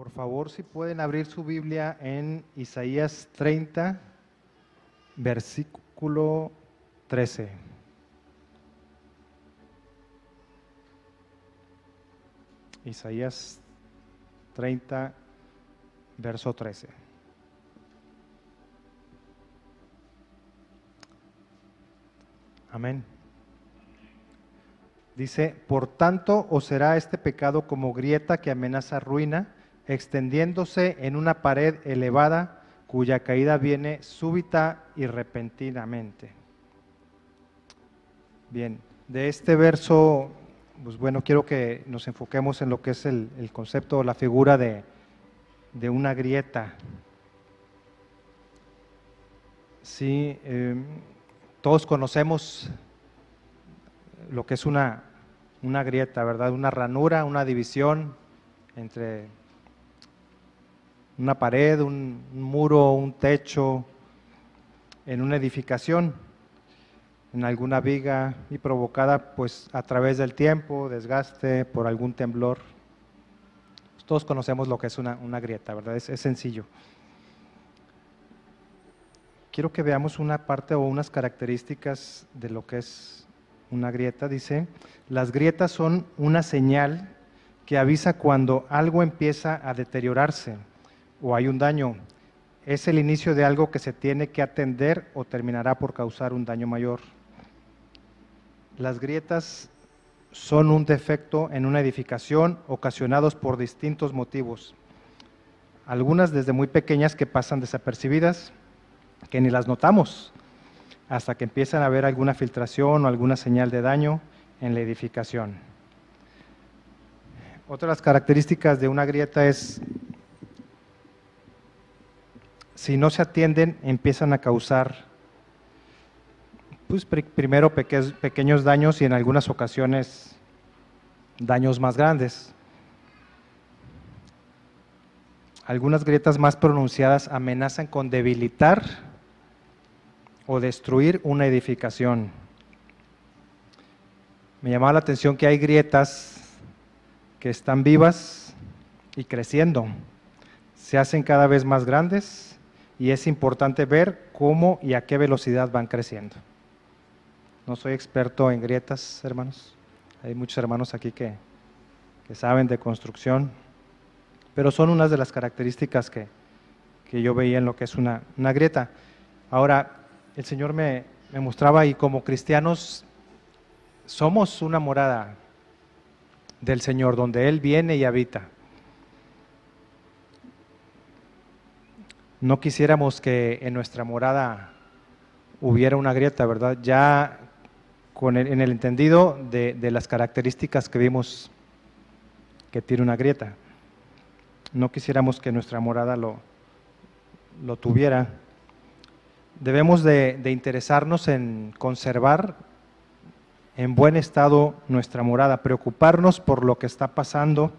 Por favor, si pueden abrir su Biblia en Isaías 30, versículo 13. Isaías 30, verso 13. Amén. Dice, por tanto os será este pecado como grieta que amenaza ruina, extendiéndose en una pared elevada cuya caída viene súbita y repentinamente. Bien, de este verso, pues bueno, quiero que nos enfoquemos en lo que es el, concepto o la figura de, una grieta. Sí, em, todos conocemos lo que es una, una grieta, ¿verdad? Una ranura, una división entre una pared, un, muro, un techo, en una edificación, en alguna viga y provocada pues a través del tiempo, desgaste, por algún temblor. Todos conocemos lo que es una, grieta, ¿verdad? Es, es sencillo. Quiero que veamos una parte o unas características de lo que es una grieta. Dice, las grietas son una señal que avisa cuando algo empieza a deteriorarse o hay un daño. Es el inicio de algo que se tiene que atender o terminará por causar un daño mayor. Las grietas son un defecto en una edificación ocasionados por distintos motivos. Algunas desde muy pequeñas que pasan desapercibidas, que ni las notamos, hasta que empiezan a haber alguna filtración o alguna señal de daño en la edificación. Otra de las características de una grieta es si no se atienden, empiezan a causar, pues primero pequeños daños y en algunas ocasiones daños más grandes. Algunas grietas más pronunciadas amenazan con debilitar o destruir una edificación. Me llamaba la atención que hay grietas que están vivas y creciendo. Se hacen cada vez más grandes y es importante ver cómo y a qué velocidad van creciendo. No soy experto en grietas, hermanos. Hay muchos hermanos aquí que, saben de construcción, pero son unas de las características que, yo veía en lo que es una, grieta. Ahora, el Señor me, me mostraba y como cristianos somos una morada del Señor, donde Él viene y habita. No quisiéramos que en nuestra morada hubiera una grieta, ¿verdad? Ya con en el entendido de, las características que vimos que tiene una grieta. No quisiéramos que nuestra morada lo, lo tuviera. Debemos de, de interesarnos en conservar en buen estado nuestra morada, preocuparnos por lo que está pasando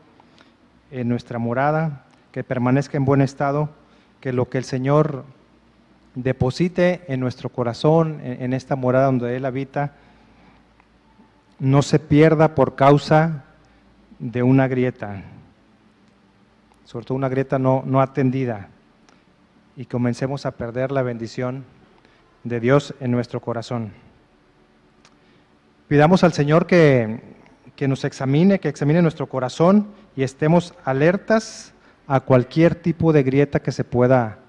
en nuestra morada, que permanezca en buen estado que lo que el Señor deposite en nuestro corazón, en, esta morada donde Él habita, no se pierda por causa de una grieta, sobre todo una grieta no, no atendida, y comencemos a perder la bendición de Dios en nuestro corazón. Pidamos al Señor que, que nos examine, que examine nuestro corazón y estemos alertas a cualquier tipo de grieta que se pueda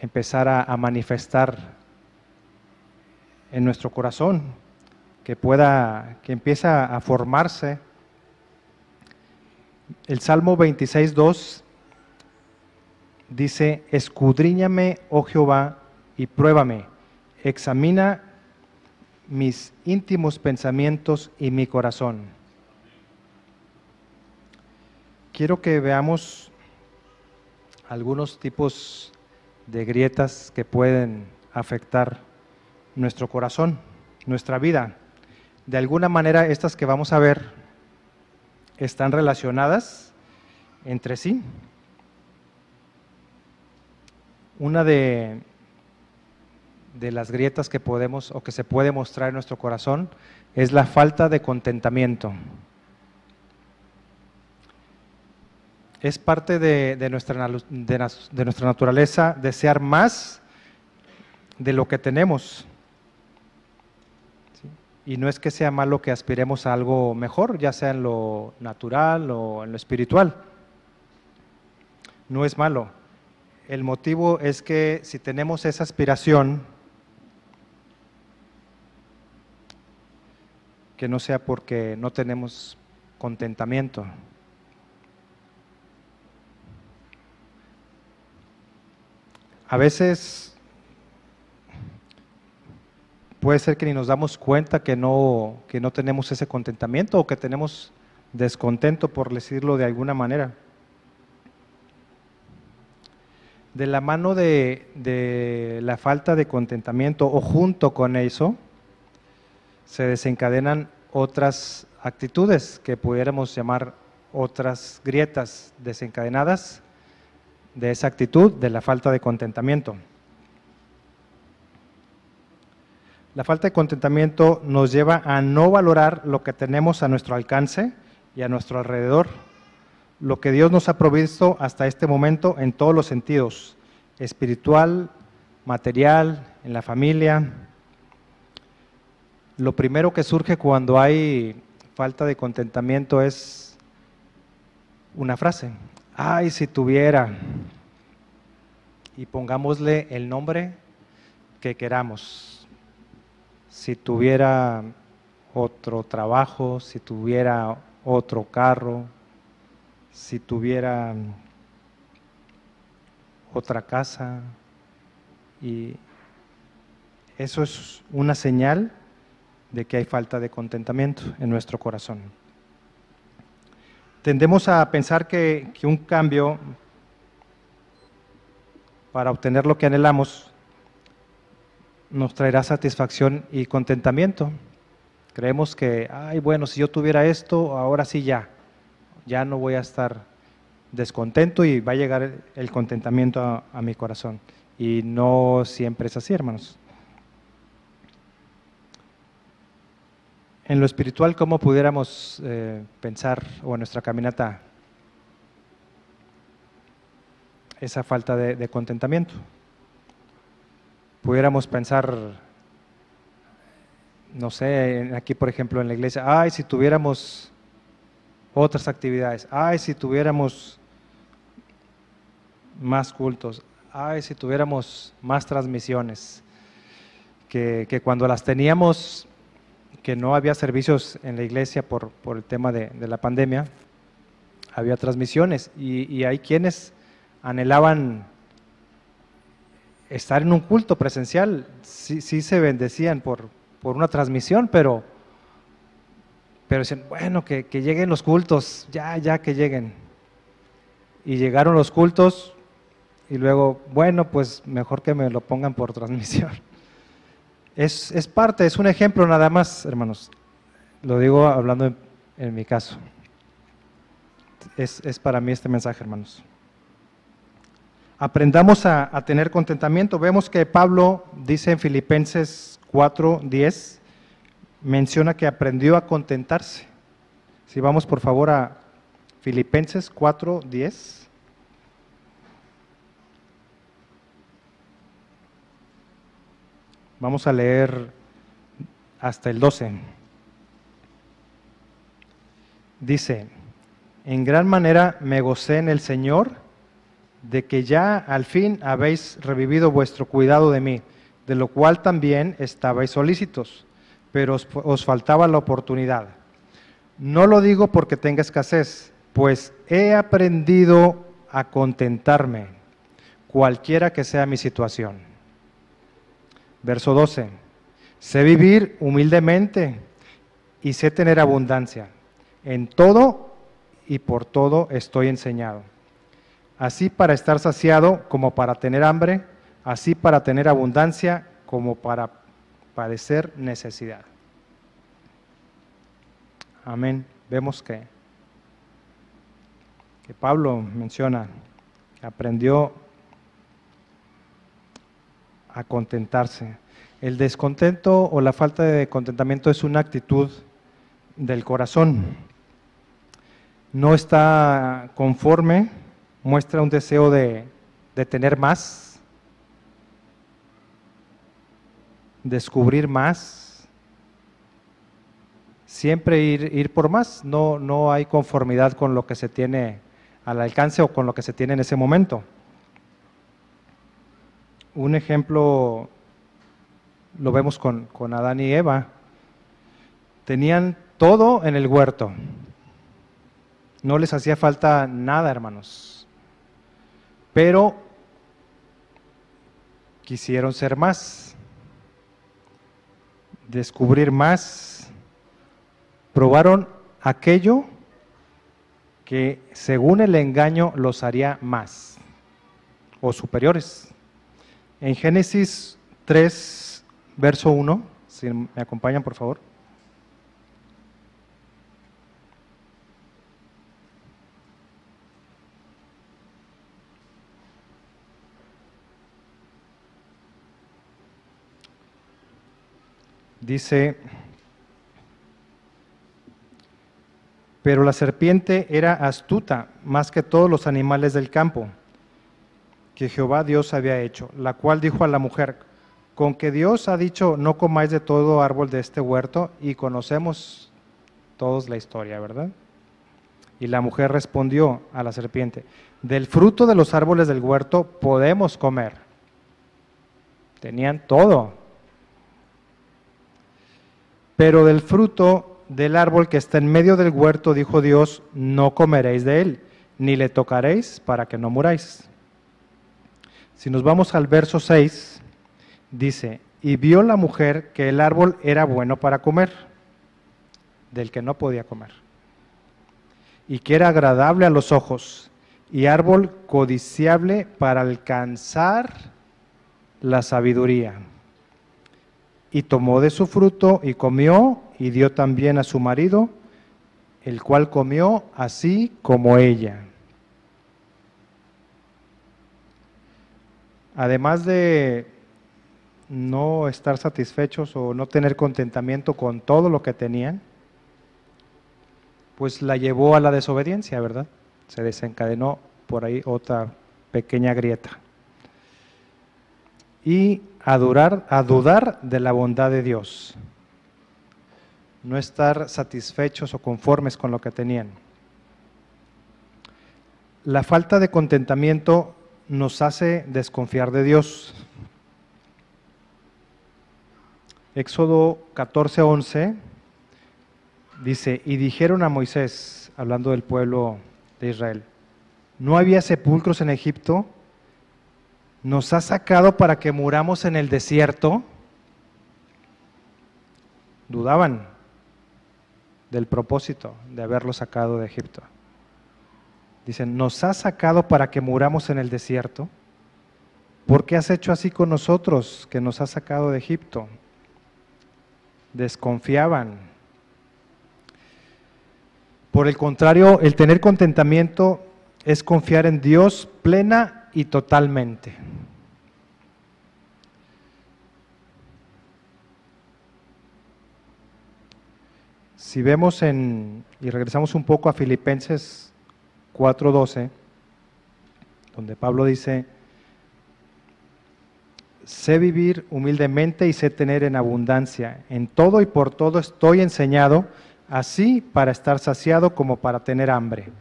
empezar a, manifestar en nuestro corazón, que pueda, que empiece a formarse. El Salmo 26.2 dice, escudriñame, oh Jehová, y pruébame, examina mis íntimos pensamientos y mi corazón quiero que veamos algunos tipos de grietas que pueden afectar nuestro corazón, nuestra vida. De alguna manera estas que vamos a ver están relacionadas entre sí. Una de, las grietas que podemos o que se puede mostrar en nuestro corazón es la falta de contentamiento. Es parte de, nuestra, de nuestra naturaleza desear más de lo que tenemos. Y no es que sea malo que aspiremos a algo mejor, ya sea en lo natural o en lo espiritual. No es malo. El motivo es que si tenemos esa aspiración, que no sea porque no tenemos contentamiento. A veces puede ser que ni nos damos cuenta que no, que no tenemos ese contentamiento o que tenemos descontento, por decirlo de alguna manera. De la mano de, de la falta de contentamiento o junto con eso, se desencadenan otras actitudes que pudiéramos llamar otras grietas desencadenadas de esa actitud de la falta de contentamiento. La falta de contentamiento nos lleva a no valorar lo que tenemos a nuestro alcance y a nuestro alrededor, lo que Dios nos ha provisto hasta este momento en todos los sentidos, espiritual, material, en la familia. Lo primero que surge cuando hay falta de contentamiento es una frase, ay, si tuviera, y pongámosle el nombre que queramos si tuviera otro trabajo, si tuviera otro carro, si tuviera otra casa. Y eso es una señal de que hay falta de contentamiento en nuestro corazón. Tendemos a pensar que, un cambio para obtener lo que anhelamos nos traerá satisfacción y contentamiento. Creemos que, ay, bueno, si yo tuviera esto, ahora sí ya, ya no voy a estar descontento y va a llegar el contentamiento a, mi corazón. Y no siempre es así, hermanos. En lo espiritual, ¿cómo pudiéramos eh, pensar, o en nuestra caminata, esa falta de contentamiento? pudiéramos pensar, no sé, aquí por ejemplo en la iglesia, ay, si tuviéramos otras actividades, ay, si tuviéramos más cultos, ay, si tuviéramos más transmisiones, que, cuando las teníamos, que no había servicios en la iglesia por, el tema de, la pandemia, había transmisiones y, hay quienes anhelaban estar en un culto presencial, sí, se bendecían por, por, una transmisión, pero, pero decían, bueno, que, lleguen los cultos, ya, ya que lleguen. Y llegaron los cultos y luego, bueno, pues mejor que me lo pongan por transmisión. Es, es parte, es un ejemplo nada más, hermanos. Lo digo hablando en, mi caso. Es, para mí este mensaje, hermanos aprendamos a, tener contentamiento. Vemos que Pablo dice en Filipenses 4:10, menciona que aprendió a contentarse. Si vamos por favor a Filipenses 4:10. Vamos a leer hasta el 12. Dice, en gran manera me gocé en el Señor de que ya al fin habéis revivido vuestro cuidado de mí, de lo cual también estabais solícitos, pero os, faltaba la oportunidad. No lo digo porque tenga escasez, pues he aprendido a contentarme, cualquiera que sea mi situación. Verso 12. Sé vivir humildemente y sé tener abundancia. En todo y por todo estoy enseñado así para estar saciado como para tener hambre, así para tener abundancia como para padecer necesidad. Amén. Vemos que, que Pablo menciona que aprendió a contentarse. El descontento o la falta de contentamiento es una actitud del corazón no está conforme, muestra un deseo de, de tener más, descubrir más, siempre ir, ir por más, no, no hay conformidad con lo que se tiene al alcance o con lo que se tiene en ese momento. Un ejemplo lo vemos con, con Adán y Eva. Tenían todo en el huerto. No les hacía falta nada, hermanos. Pero quisieron ser más, descubrir más, probaron aquello que según el engaño los haría más o superiores. En Génesis 3, verso 1, si me acompañan por favor. Dice, pero la serpiente era astuta más que todos los animales del campo que Jehová Dios había hecho, la cual dijo a la mujer, con que Dios ha dicho, no comáis de todo árbol de este huerto, y conocemos todos la historia, ¿verdad? Y la mujer respondió a la serpiente, del fruto de los árboles del huerto podemos comer. Tenían todo, pero del fruto del árbol que está en medio del huerto, dijo Dios, no comeréis de él, ni le tocaréis para que no muráis. Si nos vamos al verso 6, dice, y vio la mujer que el árbol era bueno para comer, del que no podía comer, y que era agradable a los ojos, y árbol codiciable para alcanzar la sabiduría y tomó de su fruto y comió y dio también a su marido, el cual comió así como ella. Además de no estar satisfechos o no tener contentamiento con todo lo que tenían, pues la llevó a la desobediencia, ¿verdad? Se desencadenó por ahí otra pequeña grieta. Y a, a dudar de la bondad de Dios, no estar satisfechos o conformes con lo que tenían. La falta de contentamiento nos hace desconfiar de Dios. Éxodo 14:11 dice, y dijeron a Moisés, hablando del pueblo de Israel, ¿no había sepulcros en Egipto? nos ha sacado para que muramos en el desierto, dudaban del propósito de haberlo sacado de Egipto. Dicen, nos ha sacado para que muramos en el desierto. ¿Por qué has hecho así con nosotros que nos has sacado de Egipto? Desconfiaban. Por el contrario, el tener contentamiento es confiar en Dios plena y totalmente. Si vemos en, y regresamos un poco a Filipenses 4:12, donde Pablo dice, sé vivir humildemente y sé tener en abundancia. En todo y por todo estoy enseñado, así para estar saciado como para tener hambre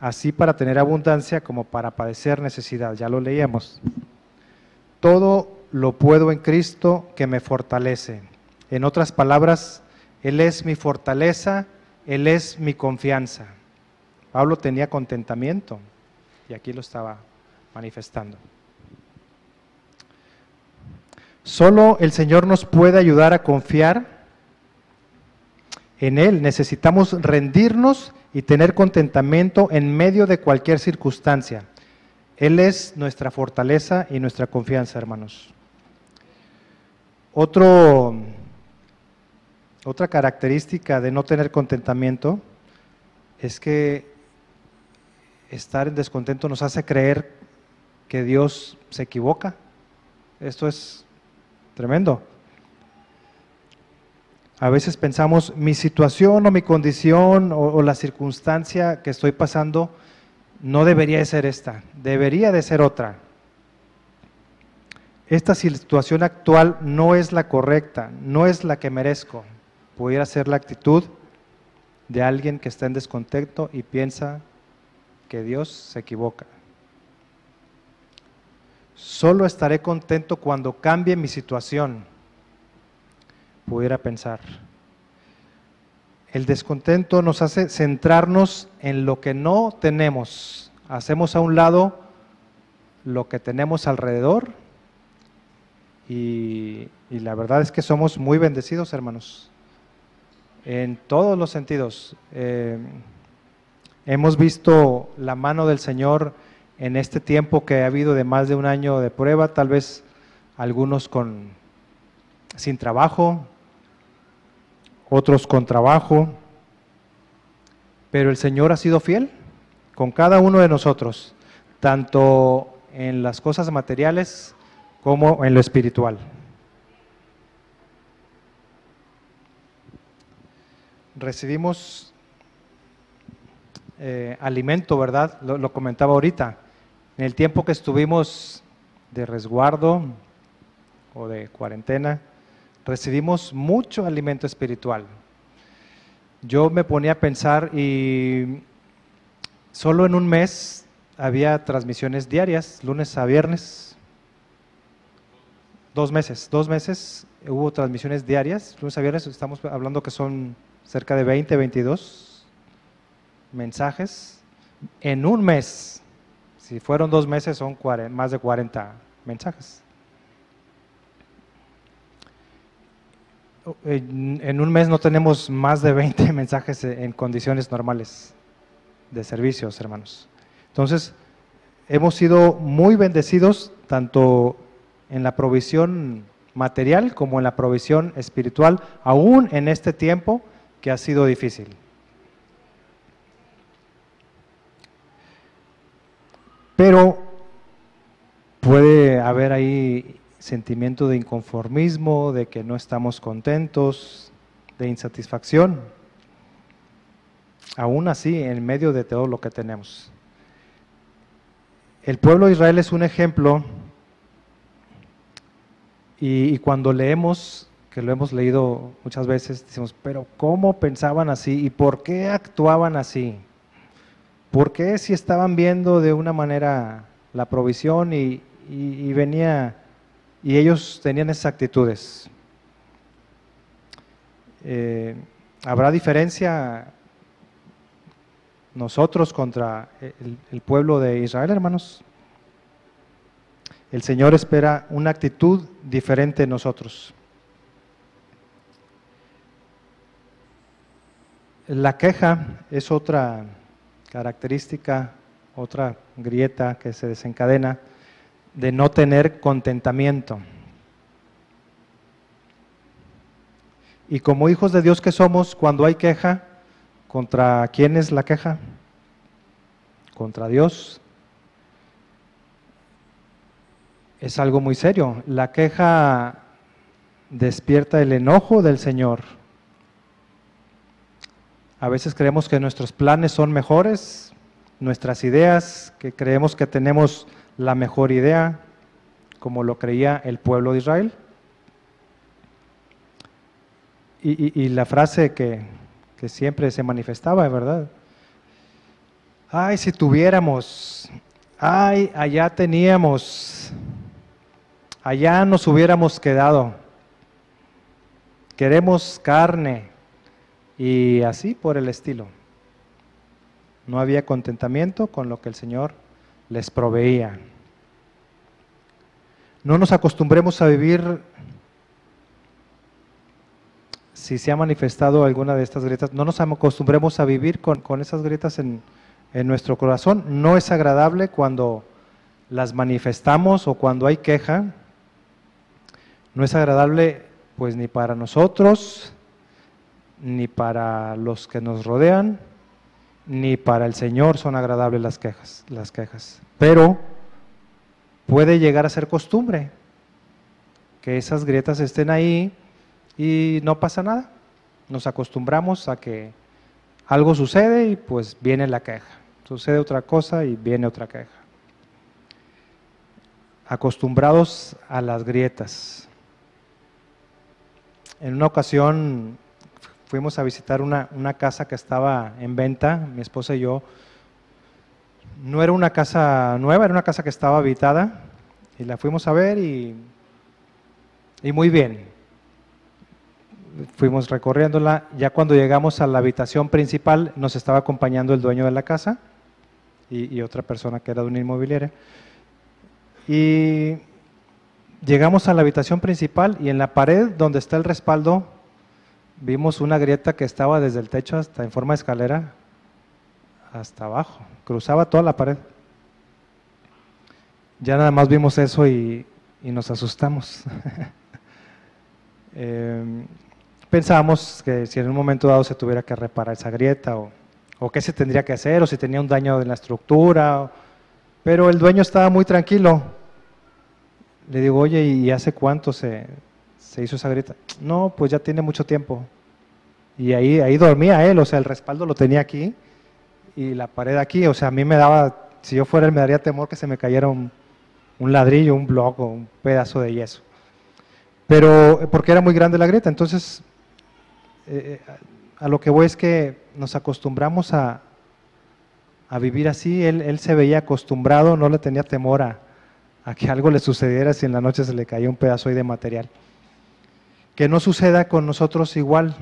así para tener abundancia como para padecer necesidad. Ya lo leíamos. Todo lo puedo en Cristo que me fortalece. En otras palabras, Él es mi fortaleza, Él es mi confianza. Pablo tenía contentamiento y aquí lo estaba manifestando. Solo el Señor nos puede ayudar a confiar en Él. Necesitamos rendirnos y tener contentamiento en medio de cualquier circunstancia. Él es nuestra fortaleza y nuestra confianza, hermanos. Otra característica de no tener contentamiento es que estar en descontento nos hace creer que Dios se equivoca. Esto es tremendo. A veces pensamos, mi situación o mi condición o, la circunstancia que estoy pasando no debería de ser esta, debería de ser otra. Esta situación actual no es la correcta, no es la que merezco. Pudiera ser la actitud de alguien que está en descontento y piensa que Dios se equivoca. Solo estaré contento cuando cambie mi situación, pudiera pensar. El descontento nos hace centrarnos en lo que no tenemos. Hacemos a un lado lo que tenemos alrededor y, la verdad es que somos muy bendecidos, hermanos, en todos los sentidos. Eh, hemos visto la mano del Señor en este tiempo que ha habido de más de un año de prueba, tal vez algunos con sin trabajo, otros con trabajo, pero el Señor ha sido fiel con cada uno de nosotros, tanto en las cosas materiales como en lo espiritual. Recibimos eh, alimento, ¿verdad? lo comentaba ahorita en el tiempo que estuvimos de resguardo o de cuarentena, recibimos mucho alimento espiritual. Yo me ponía a pensar y solo en un mes había transmisiones diarias, lunes a viernes. Dos meses, dos meses hubo transmisiones diarias, lunes a viernes, estamos hablando que son cerca de 20, 22 mensajes en un mes. Si fueron dos meses, son más de 40 mensajes. En un mes no tenemos más de 20 mensajes en condiciones normales de servicios, hermanos. Entonces, hemos sido muy bendecidos tanto en la provisión material como en la provisión espiritual, aún en este tiempo que ha sido difícil. Pero puede haber ahí sentimiento de inconformismo, de que no estamos contentos, de insatisfacción. Aún así, en medio de todo lo que tenemos. El pueblo de Israel es un ejemplo y, cuando leemos, que lo hemos leído muchas veces, decimos, pero ¿cómo pensaban así y por qué actuaban así? ¿Por qué si estaban viendo de una manera la provisión y, venía y ellos tenían esas actitudes? Eh, ¿Habrá diferencia nosotros contra el, el pueblo de Israel, hermanos? El Señor espera una actitud diferente en nosotros. La queja es otra característica, otra grieta que se desencadena, de no tener contentamiento. Y como hijos de Dios que somos, cuando hay queja, ¿contra quién es la queja? Contra Dios. Es algo muy serio. La queja despierta el enojo del Señor a veces creemos que nuestros planes son mejores, nuestras ideas, que creemos que tenemos la mejor idea, como lo creía el pueblo de Israel. Y, la frase que, que siempre se manifestaba, ¿verdad? Ay, si tuviéramos, ay, allá teníamos, allá nos hubiéramos quedado. Queremos carne, y así por el estilo. No había contentamiento con lo que el Señor les proveía. No nos acostumbremos a vivir, si se ha manifestado alguna de estas grietas, no nos acostumbremos a vivir con, esas grietas en, en nuestro corazón. No es agradable cuando las manifestamos o cuando hay queja. No es agradable pues ni para nosotros, ni para los que nos rodean, ni para el Señor son agradables las quejas, las quejas. Pero puede llegar a ser costumbre que esas grietas estén ahí y no pasa nada. nos acostumbramos a que algo sucede y pues viene la queja. Sucede otra cosa y viene otra queja. Acostumbrados a las grietas. En una ocasión fuimos a visitar una, una casa que estaba en venta, mi esposa y yo. No era una casa nueva, era una casa que estaba habitada y la fuimos a ver y, y muy bien fuimos recorriéndola. Ya cuando llegamos a la habitación principal, nos estaba acompañando el dueño de la casa y, otra persona que era de una inmobiliaria. Y llegamos a la habitación principal y en la pared donde está el respaldo vimos una grieta que estaba desde el techo hasta en forma de escalera hasta abajo, cruzaba toda la pared. Ya nada más vimos eso y, y nos asustamos. eh, pensábamos que si en un momento dado se tuviera que reparar esa grieta o, o qué se tendría que hacer o si tenía un daño en la estructura, pero el dueño estaba muy tranquilo. Le digo, oye, ¿y hace cuánto se, se hizo esa grieta? No, pues ya tiene mucho tiempo. Y ahí, ahí dormía él, o sea, el respaldo lo tenía aquí y la pared aquí, o sea, a mí me daba, si yo fuera él me daría temor que se me cayera un, ladrillo, un bloque un pedazo de yeso. Pero porque era muy grande la grieta, entonces eh, eh, a lo que voy es que nos acostumbramos a, vivir así. Él, se veía acostumbrado, no le tenía temor a, que algo le sucediera si en la noche se le caía un pedazo de material. Que no suceda con nosotros igual,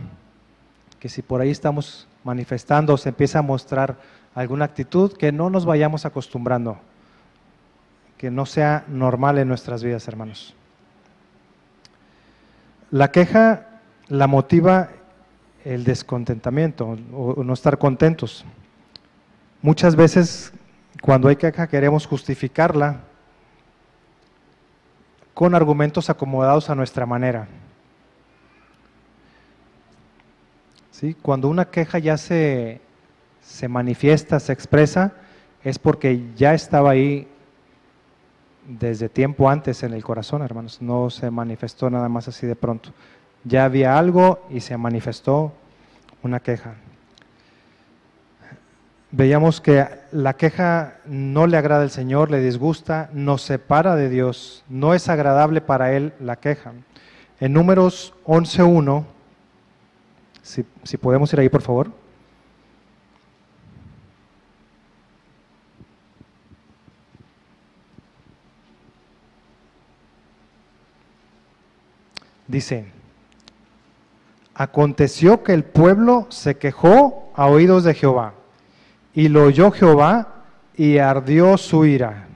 que si por ahí estamos manifestando se empieza a mostrar alguna actitud, que no nos vayamos acostumbrando, que no sea normal en nuestras vidas, hermanos. La queja la motiva el descontentamiento o no estar contentos. Muchas veces cuando hay queja queremos justificarla con argumentos acomodados a nuestra manera. ¿Sí? Cuando una queja ya se, se manifiesta, se expresa, es porque ya estaba ahí desde tiempo antes en el corazón, hermanos. No se manifestó nada más así de pronto ya había algo y se manifestó una queja. Veíamos que la queja no le agrada al Señor, le disgusta, nos separa de Dios, no es agradable para Él la queja. En números 11.1, si, podemos ir ahí por favor. Dice, Aconteció que el pueblo se quejó a oídos de Jehová, y lo oyó Jehová, y ardió su ira,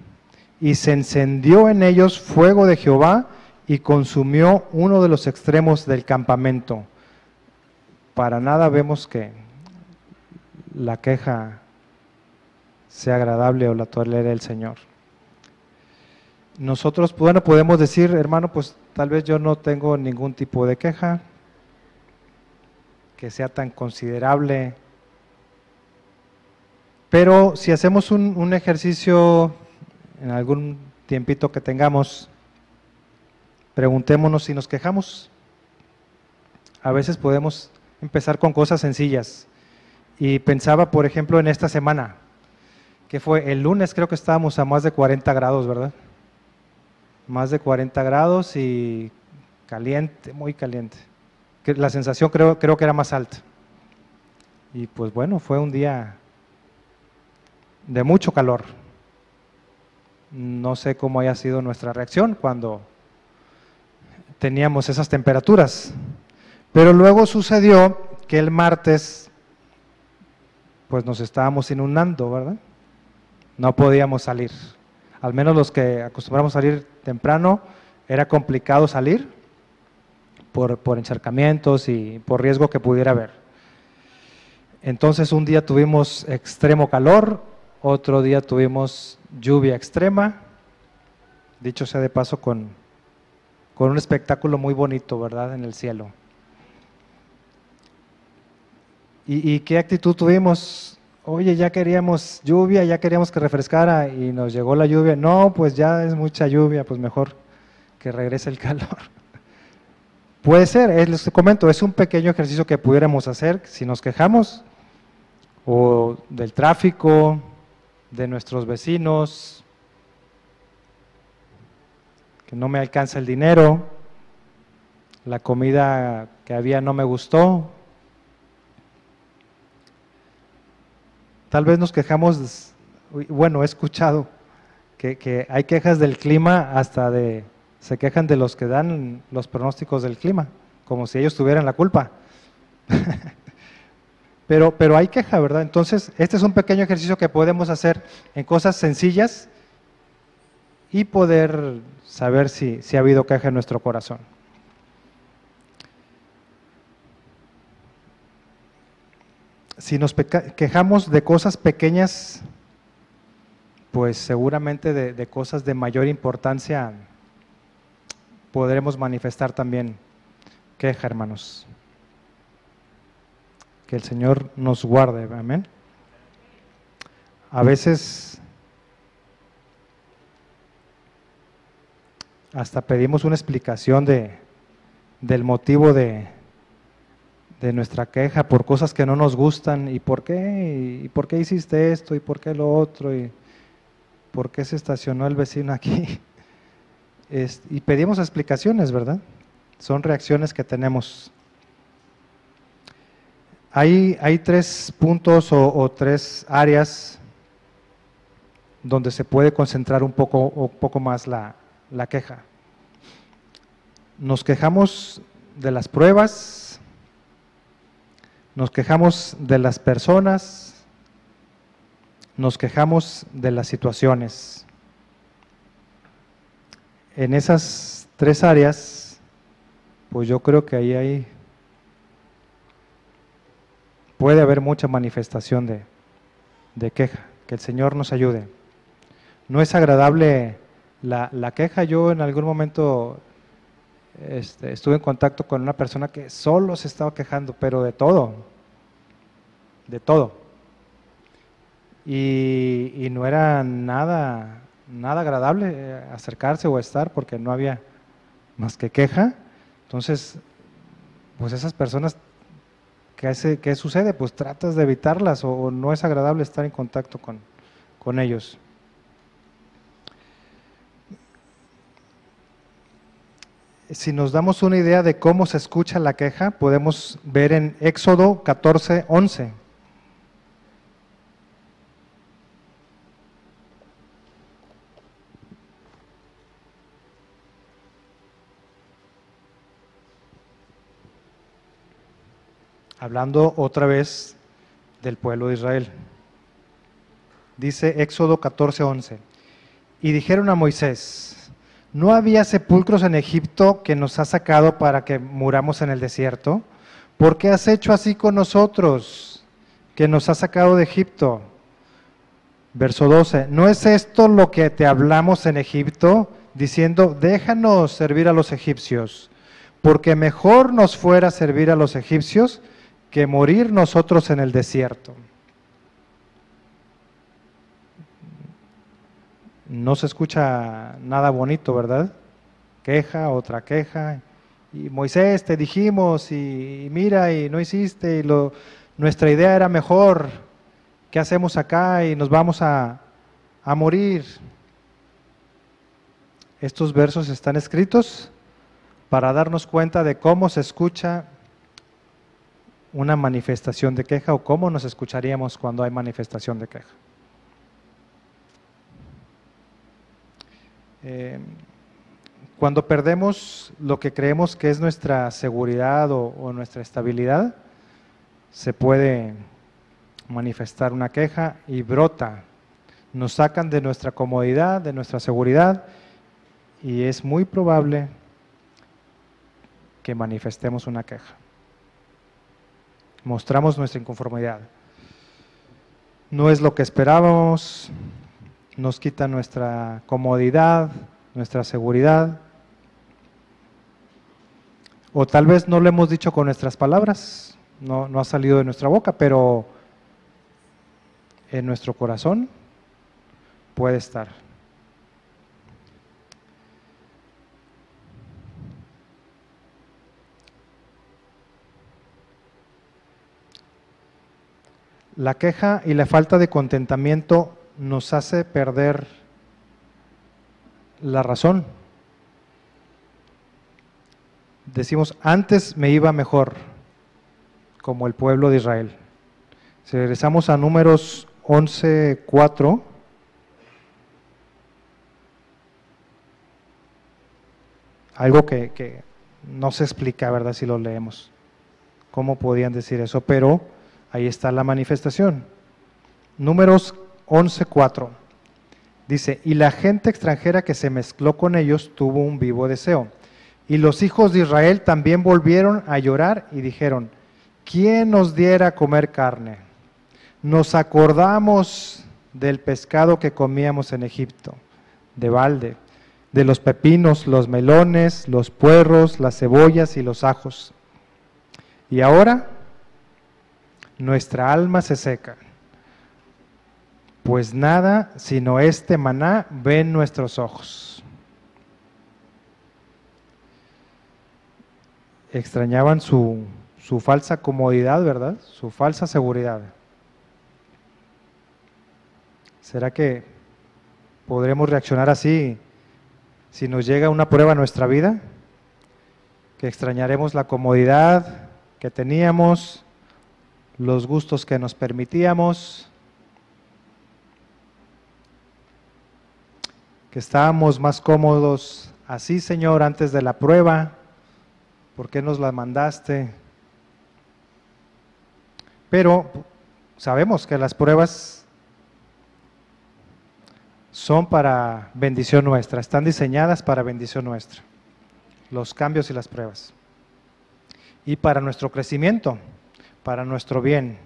y se encendió en ellos fuego de Jehová, y consumió uno de los extremos del campamento. Para nada vemos que la queja sea agradable o la tolere el Señor. Nosotros, bueno, podemos decir, hermano, pues tal vez yo no tengo ningún tipo de queja, que sea tan considerable. Pero si hacemos un, ejercicio en algún tiempito que tengamos, preguntémonos si nos quejamos. A veces podemos empezar con cosas sencillas. Y pensaba, por ejemplo, en esta semana, que fue el lunes, creo que estábamos a más de 40 grados, ¿verdad? Más de 40 grados y caliente, muy caliente la sensación creo, creo que era más alta. Y pues bueno, fue un día de mucho calor. No sé cómo haya sido nuestra reacción cuando teníamos esas temperaturas. Pero luego sucedió que el martes, pues nos estábamos inundando, ¿verdad? No podíamos salir. Al menos los que acostumbramos a salir temprano, era complicado salir por, encharcamientos y por riesgo que pudiera haber. Entonces un día tuvimos extremo calor, otro día tuvimos lluvia extrema, dicho sea de paso con, con un espectáculo muy bonito, ¿verdad?, en el cielo. ¿Y, ¿Y, qué actitud tuvimos? Oye, ya queríamos lluvia, ya queríamos que refrescara y nos llegó la lluvia. No, pues ya es mucha lluvia, pues mejor que regrese el calor. puede ser, les comento, es un pequeño ejercicio que pudiéramos hacer si nos quejamos o del tráfico, de nuestros vecinos, que no me alcanza el dinero, la comida que había no me gustó. Tal vez nos quejamos, bueno, he escuchado que, hay quejas del clima hasta de, se quejan de los que dan los pronósticos del clima, como si ellos tuvieran la culpa. pero, pero hay queja, ¿verdad? Entonces, este es un pequeño ejercicio que podemos hacer en cosas sencillas y poder saber si, si ha habido queja en nuestro corazón. Si nos quejamos de cosas pequeñas, pues seguramente de, cosas de mayor importancia podremos manifestar también queja, hermanos. Que el Señor nos guarde, amén. A veces hasta pedimos una explicación de, del motivo de, de nuestra queja por cosas que no nos gustan y por qué, y por qué hiciste esto y por qué lo otro y por qué se estacionó el vecino aquí. y pedimos explicaciones, ¿verdad? Son reacciones que tenemos. Hay, hay tres puntos o, tres áreas donde se puede concentrar un poco, un poco más la, la queja. Nos quejamos de las pruebas, nos quejamos de las personas, nos quejamos de las situaciones. En esas tres áreas, pues yo creo que ahí hay, puede haber mucha manifestación de, de queja. Que el Señor nos ayude. No es agradable la, la queja. Yo en algún momento este, estuve en contacto con una persona que solo se estaba quejando, pero de todo, de todo. Y, no era nada, nada agradable eh, acercarse o estar porque no había más que queja. Entonces, pues esas personas, ¿qué, qué sucede? Pues tratas de evitarlas o, no es agradable estar en contacto con, con ellos. Si nos damos una idea de cómo se escucha la queja, podemos ver en Éxodo 14, 11. Hablando otra vez del pueblo de Israel. Dice Éxodo 14, 11. Y dijeron a Moisés, ¿No había sepulcros en Egipto que nos ha sacado para que muramos en el desierto? ¿Por qué has hecho así con nosotros, que nos has sacado de Egipto? Verso 12, ¿no es esto lo que te hablamos en Egipto, diciendo, déjanos servir a los egipcios, porque mejor nos fuera servir a los egipcios que morir nosotros en el desierto? No se escucha nada bonito, ¿verdad? Queja, otra queja. Y Moisés, te dijimos, y, mira, y no hiciste, y lo, nuestra idea era mejor. ¿Qué hacemos acá? Y nos vamos a, a morir. Estos versos están escritos para darnos cuenta de cómo se escucha una manifestación de queja o cómo nos escucharíamos cuando hay manifestación de queja. Eh, cuando perdemos lo que creemos que es nuestra seguridad o, nuestra estabilidad, se puede manifestar una queja y brota. Nos sacan de nuestra comodidad, de nuestra seguridad y es muy probable que manifestemos una queja. Mostramos nuestra inconformidad. No es lo que esperábamos, nos quita nuestra comodidad, nuestra seguridad. O tal vez no lo hemos dicho con nuestras palabras, no, no ha salido de nuestra boca, pero en nuestro corazón puede estar. La queja y la falta de contentamiento nos hace perder la razón. Decimos, antes me iba mejor, como el pueblo de Israel. Si regresamos a números 11.4, algo que, que, no se explica, ¿verdad? Si lo leemos, cómo podían decir eso, pero ahí está la manifestación. Números 11.4 dice, y la gente extranjera que se mezcló con ellos tuvo un vivo deseo. Y los hijos de Israel también volvieron a llorar y dijeron, ¿quién nos diera comer carne? Nos acordamos del pescado que comíamos en Egipto, de balde, de los pepinos, los melones, los puerros, las cebollas y los ajos. Y ahora nuestra alma se seca, pues nada sino este maná ven nuestros ojos. extrañaban su, su falsa comodidad, ¿verdad? Su falsa seguridad. ¿Será que podremos reaccionar así si nos llega una prueba a nuestra vida? Que extrañaremos la comodidad que teníamos, los gustos que nos permitíamos, que estábamos más cómodos así, Señor, antes de la prueba ¿por qué nos la mandaste? Pero sabemos que las pruebas son para bendición nuestra, están diseñadas para bendición nuestra, los cambios y las pruebas. Y para nuestro crecimiento, para nuestro bien.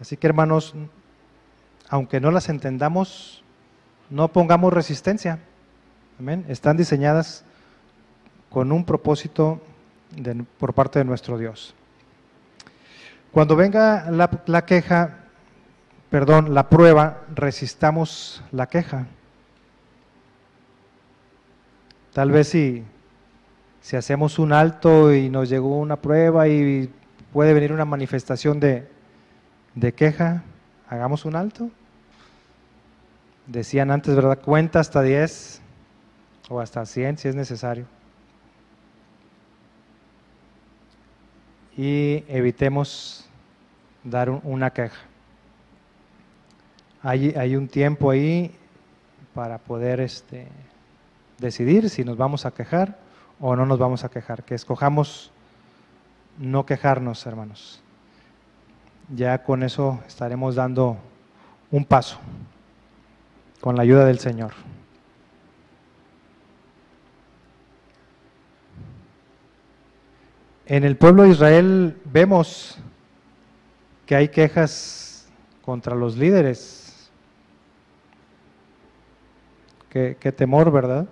Así que hermanos, aunque no las entendamos, no pongamos resistencia. Amén. Están diseñadas con un propósito por parte de nuestro Dios. Cuando venga la, la queja, perdón, la prueba, resistamos la queja. Tal vez si, si hacemos un alto y nos llegó una prueba y puede venir una manifestación de, de queja, hagamos un alto. Decían antes, ¿verdad? Cuenta hasta 10 o hasta 100 si es necesario. y evitemos dar una queja. Hay, hay, un tiempo ahí para poder este, decidir si nos vamos a quejar o no nos vamos a quejar, que escojamos no quejarnos, hermanos. Ya con eso estaremos dando un paso con la ayuda del Señor. En el pueblo de Israel vemos que hay quejas contra los líderes. Qué, temor, ¿verdad?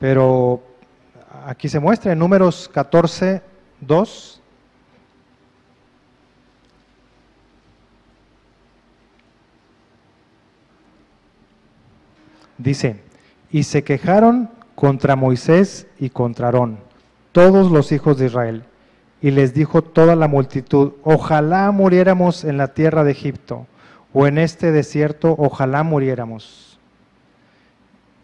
Pero aquí se muestra en números 14, 2. Dice, y se quejaron contra Moisés y contra Aarón todos los hijos de Israel. Y les dijo toda la multitud, ojalá muriéramos en la tierra de Egipto, o en este desierto, ojalá muriéramos.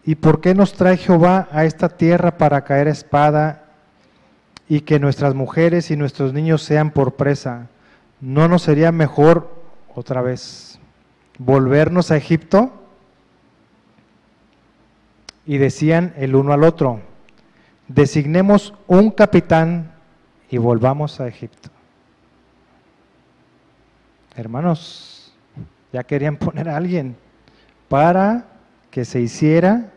¿Y por qué nos trae Jehová a esta tierra para caer espada y que nuestras mujeres y nuestros niños sean por presa? ¿No nos sería mejor otra vez volvernos a Egipto? Y decían el uno al otro, designemos un capitán y volvamos a Egipto. Hermanos, ya querían poner a alguien para que se hiciera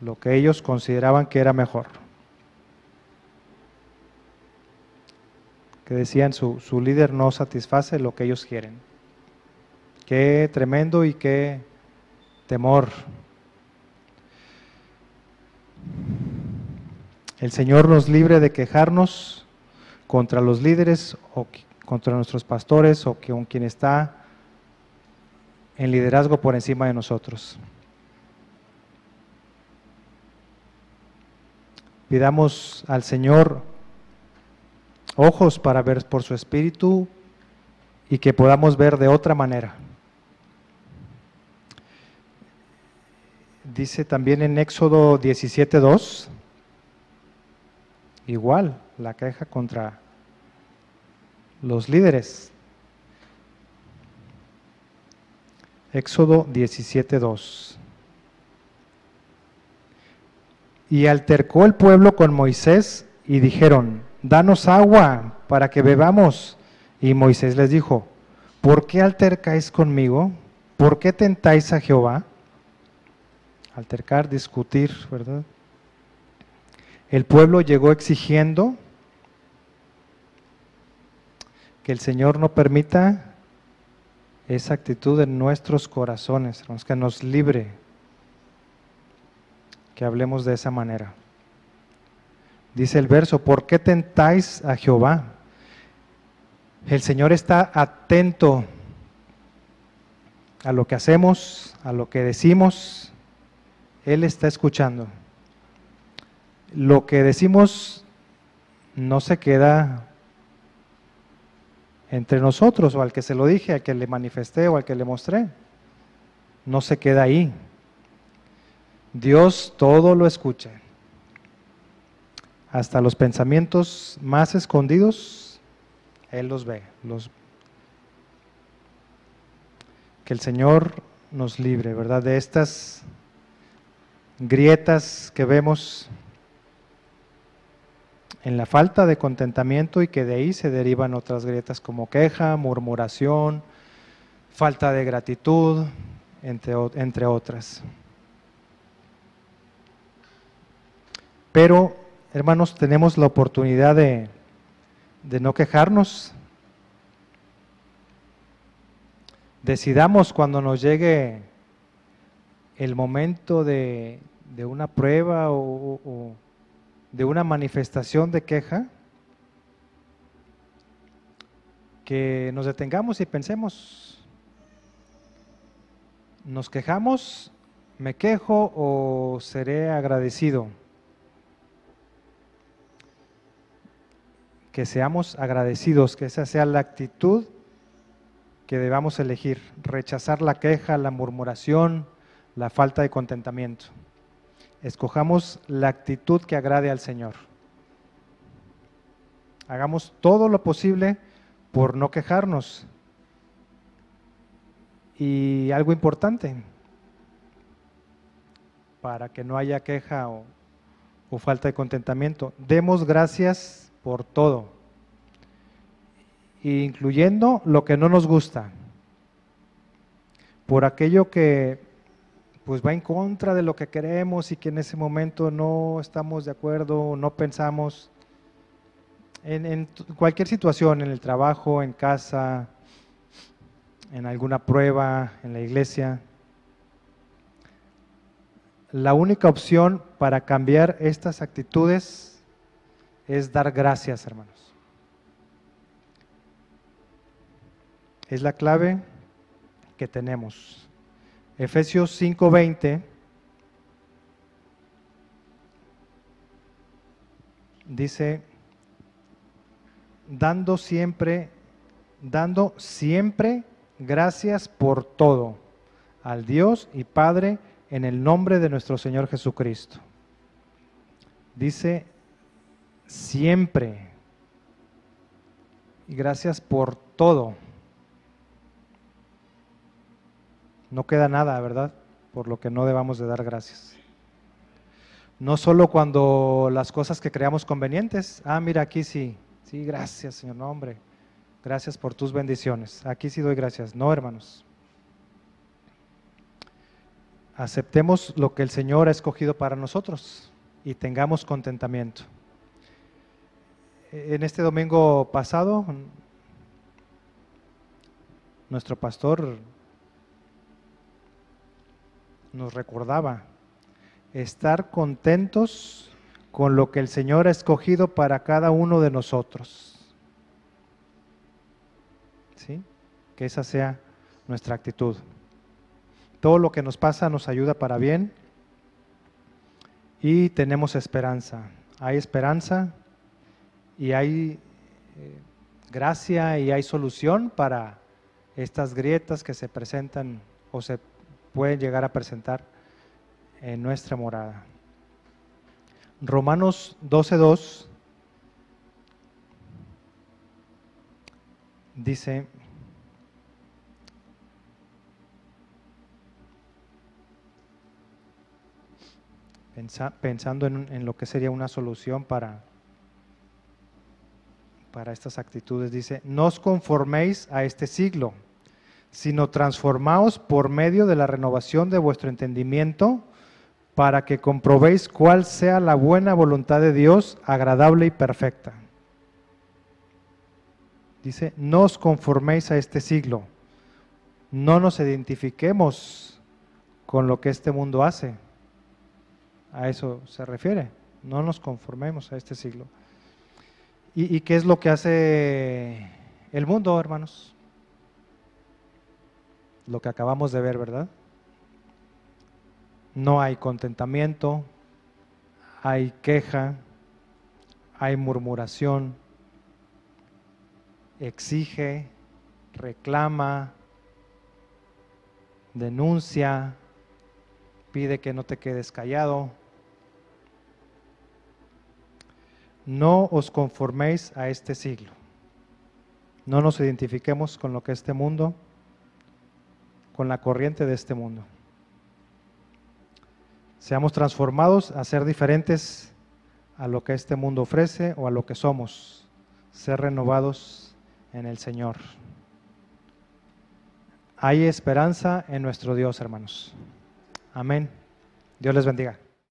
lo que ellos consideraban que era mejor. Que decían su, su líder no satisface lo que ellos quieren. Qué tremendo y qué temor el Señor nos libre de quejarnos contra los líderes o contra nuestros pastores o con quien está en liderazgo por encima de nosotros. Pidamos al Señor ojos para ver por su espíritu y que podamos ver de otra manera. Dice también en Éxodo 17.2, igual la queja contra los líderes. Éxodo 17.2. Y altercó el pueblo con Moisés y dijeron, danos agua para que bebamos. Y Moisés les dijo, ¿por qué altercáis conmigo? ¿Por qué tentáis a Jehová? Altercar, discutir, ¿verdad? El pueblo llegó exigiendo que el Señor no permita esa actitud en nuestros corazones, que nos libre, que hablemos de esa manera. Dice el verso, ¿por qué tentáis a Jehová? El Señor está atento a lo que hacemos, a lo que decimos. Él está escuchando. Lo que decimos no se queda entre nosotros o al que se lo dije, al que le manifesté o al que le mostré. No se queda ahí. Dios todo lo escucha hasta los pensamientos más escondidos, Él los ve. Los... Que el Señor nos libre, ¿verdad? De estas grietas que vemos en la falta de contentamiento y que de ahí se derivan otras grietas como queja, murmuración, falta de gratitud, entre, entre otras. Pero hermanos, tenemos la oportunidad de, no quejarnos. Decidamos cuando nos llegue el momento de, una prueba o, de una manifestación de queja, que nos detengamos y pensemos, ¿nos quejamos? ¿Me quejo o seré agradecido? que seamos agradecidos, que esa sea la actitud que debamos elegir, rechazar la queja, la murmuración, la falta de contentamiento. Escojamos la actitud que agrade al Señor. Hagamos todo lo posible por no quejarnos. Y algo importante, para que no haya queja o, falta de contentamiento, demos gracias por todo, incluyendo lo que no nos gusta, por aquello que pues va en contra de lo que queremos y que en ese momento no estamos de acuerdo, no pensamos, en, cualquier situación, en el trabajo, en casa, en alguna prueba, en la iglesia. La única opción para cambiar estas actitudes es dar gracias, hermanos. Es la clave que tenemos. Efesios 5:20 dice, dando siempre, dando siempre gracias por todo al Dios y Padre en el nombre de nuestro Señor Jesucristo. Dice siempre. Y gracias por todo. No queda nada, ¿verdad? Por lo que no debamos de dar gracias. No solo cuando las cosas que creamos convenientes. Ah, mira, aquí sí. Sí, gracias, Señor. No, hombre. Gracias por tus bendiciones. Aquí sí doy gracias. No, hermanos. Aceptemos lo que el Señor ha escogido para nosotros y tengamos contentamiento en este domingo pasado, nuestro pastor nos recordaba estar contentos con lo que el Señor ha escogido para cada uno de nosotros. ¿Sí? Que esa sea nuestra actitud. Todo lo que nos pasa nos ayuda para bien y tenemos esperanza. Hay esperanza y hay eh, gracia y hay solución para estas grietas que se presentan o se pueden llegar a presentar en nuestra morada. Romanos 12.2 dice, pensando en, lo que sería una solución para, para estas actitudes, dice, no os conforméis a este siglo, sino transformaos por medio de la renovación de vuestro entendimiento para que comprobéis cuál sea la buena voluntad de Dios, agradable y perfecta. Dice, no os conforméis a este siglo, no nos identifiquemos con lo que este mundo hace. A eso se refiere, no nos conformemos a este siglo. ¿Y, y qué es lo que hace el mundo, hermanos? Lo que acabamos de ver, ¿verdad? No hay contentamiento, hay queja, hay murmuración, exige, reclama, denuncia, pide que no te quedes callado. No os conforméis a este siglo. No nos identifiquemos con lo que este mundo, con la corriente de este mundo. Seamos transformados a ser diferentes a lo que este mundo ofrece o a lo que somos. Ser renovados en el Señor. Hay esperanza en nuestro Dios, hermanos. Amén. Dios les bendiga.